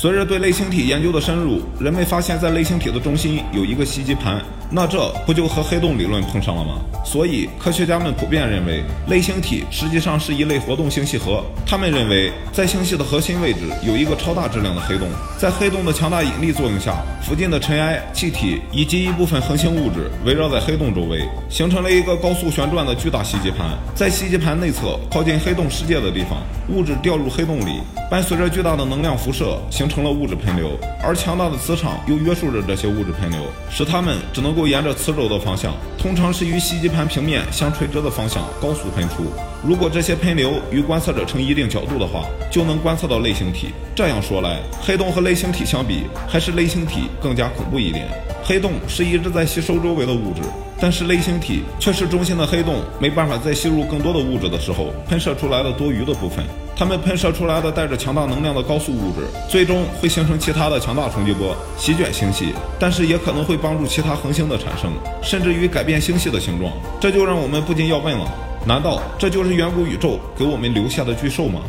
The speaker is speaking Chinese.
随着对类星体研究的深入，人们发现，在类星体的中心有一个吸积盘，那这不就和黑洞理论碰上了吗？所以，科学家们普遍认为，类星体实际上是一类活动星系核。他们认为，在星系的核心位置有一个超大质量的黑洞，在黑洞的强大引力作用下，附近的尘埃、气体以及一部分恒星物质围绕在黑洞周围，形成了一个高速旋转的巨大吸积盘。在吸积盘内侧靠近黑洞世界的地方，物质掉入黑洞里，伴随着巨大的能量辐射，形成了物质喷流，而强大的磁场又约束着这些物质喷流，使它们只能够沿着磁轴的方向，通常是与吸积盘。平面相垂直的方向高速喷出。如果这些喷流与观测者成一定角度的话，就能观测到类星体。这样说来，黑洞和类星体相比，还是类星体更加恐怖一点。黑洞是一直在吸收周围的物质，但是类星体却是中心的黑洞没办法再吸入更多的物质的时候喷射出来的多余的部分。它们喷射出来的带着强大能量的高速物质，最终会形成其他的强大冲击波，席卷星系，但是也可能会帮助其他恒星的产生，甚至于改变星系的形状。这就让我们不禁要问了：难道这就是远古宇宙给我们留下的巨兽吗？